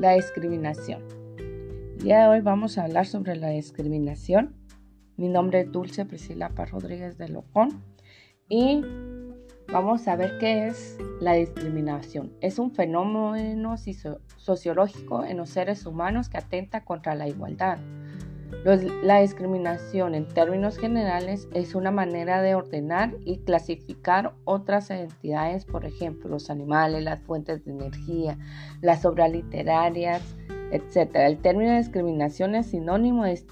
La discriminación. El día de hoy vamos a hablar sobre la discriminación. Mi nombre es Dulce Priscila Paz Rodríguez de Locón y vamos a ver qué es la discriminación. Es un fenómeno sociológico en los seres humanos que atenta contra la igualdad. La discriminación en términos generales es una manera de ordenar y clasificar otras entidades, por ejemplo, los animales, las fuentes de energía, las obras literarias, etc. El término discriminación es sinónimo de,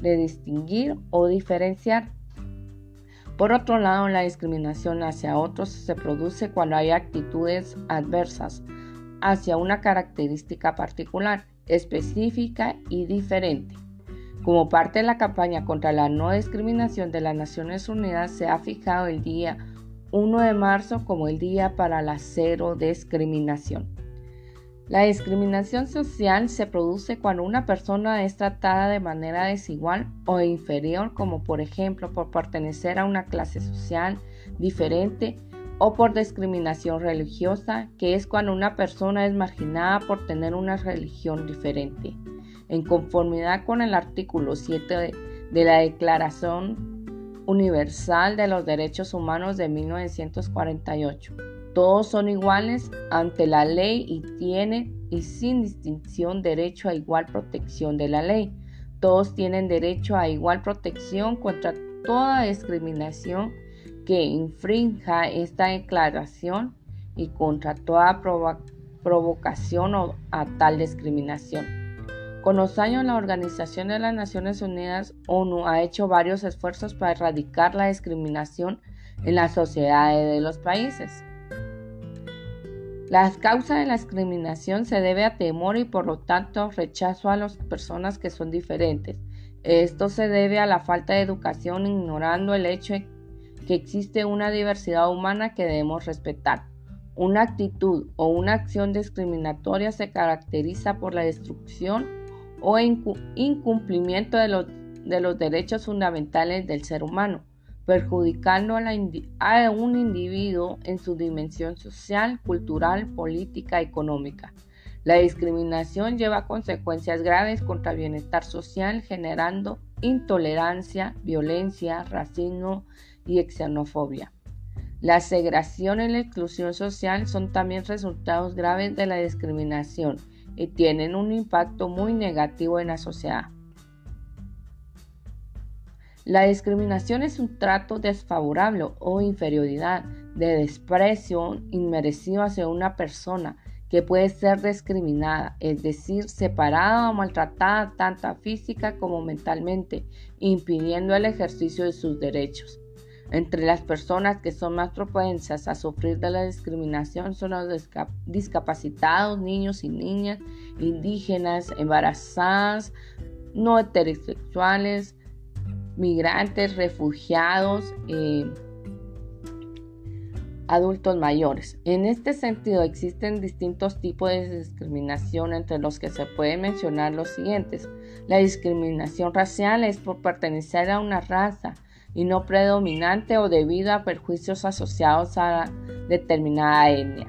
de distinguir o diferenciar. Por otro lado, la discriminación hacia otros se produce cuando hay actitudes adversas hacia una característica particular, específica y diferente. Como parte de la campaña contra la no discriminación de las Naciones Unidas, se ha fijado el día 1 de marzo como el día para la cero discriminación. La discriminación social se produce cuando una persona es tratada de manera desigual o inferior, como por ejemplo por pertenecer a una clase social diferente o por discriminación religiosa, que es cuando una persona es marginada por tener una religión diferente en conformidad con el artículo 7 de, la Declaración Universal de los Derechos Humanos de 1948. Todos son iguales ante la ley y tienen y sin distinción derecho a igual protección de la ley. Todos tienen derecho a igual protección contra toda discriminación que infrinja esta declaración y contra toda provocación a tal discriminación. Con los años, la Organización de las Naciones Unidas, ONU, ha hecho varios esfuerzos para erradicar la discriminación en las sociedades de los países. La causa de la discriminación se debe a temor y por lo tanto rechazo a las personas que son diferentes. Esto se debe a la falta de educación ignorando el hecho de que existe una diversidad humana que debemos respetar. Una actitud o una acción discriminatoria se caracteriza por la destrucción o incumplimiento de los, de los derechos fundamentales del ser humano, perjudicando a, a un individuo en su dimensión social, cultural, política, económica. La discriminación lleva consecuencias graves contra el bienestar social, generando intolerancia, violencia, racismo y xenofobia. La segregación y la exclusión social son también resultados graves de la discriminación y tienen un impacto muy negativo en la sociedad. La discriminación es un trato desfavorable o inferioridad de desprecio inmerecido hacia una persona que puede ser discriminada, es decir, separada o maltratada tanto física como mentalmente, impidiendo el ejercicio de sus derechos. Entre las personas que son más propensas a sufrir de la discriminación son los discapacitados, niños y niñas, indígenas, embarazadas, no heterosexuales, migrantes, refugiados, eh, adultos mayores. En este sentido existen distintos tipos de discriminación entre los que se puede mencionar los siguientes. La discriminación racial es por pertenecer a una raza, y no predominante o debido a perjuicios asociados a determinada etnia.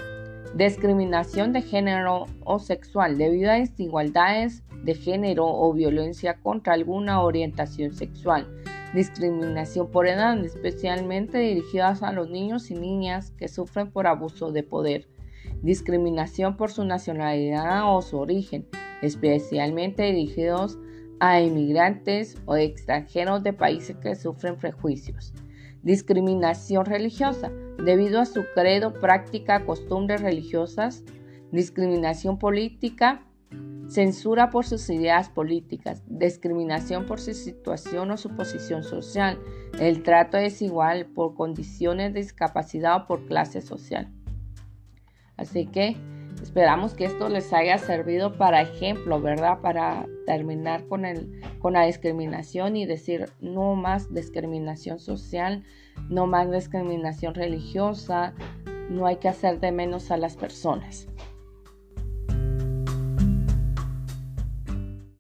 Discriminación de género o sexual debido a desigualdades de género o violencia contra alguna orientación sexual. Discriminación por edad, especialmente dirigidas a los niños y niñas que sufren por abuso de poder. Discriminación por su nacionalidad o su origen, especialmente dirigidos a inmigrantes o extranjeros de países que sufren prejuicios. Discriminación religiosa, debido a su credo, práctica, costumbres religiosas. Discriminación política, censura por sus ideas políticas, discriminación por su situación o su posición social, el trato desigual por condiciones de discapacidad o por clase social. Así que Esperamos que esto les haya servido para ejemplo, ¿verdad? Para terminar con, el, con la discriminación y decir no más discriminación social, no más discriminación religiosa, no hay que hacer de menos a las personas.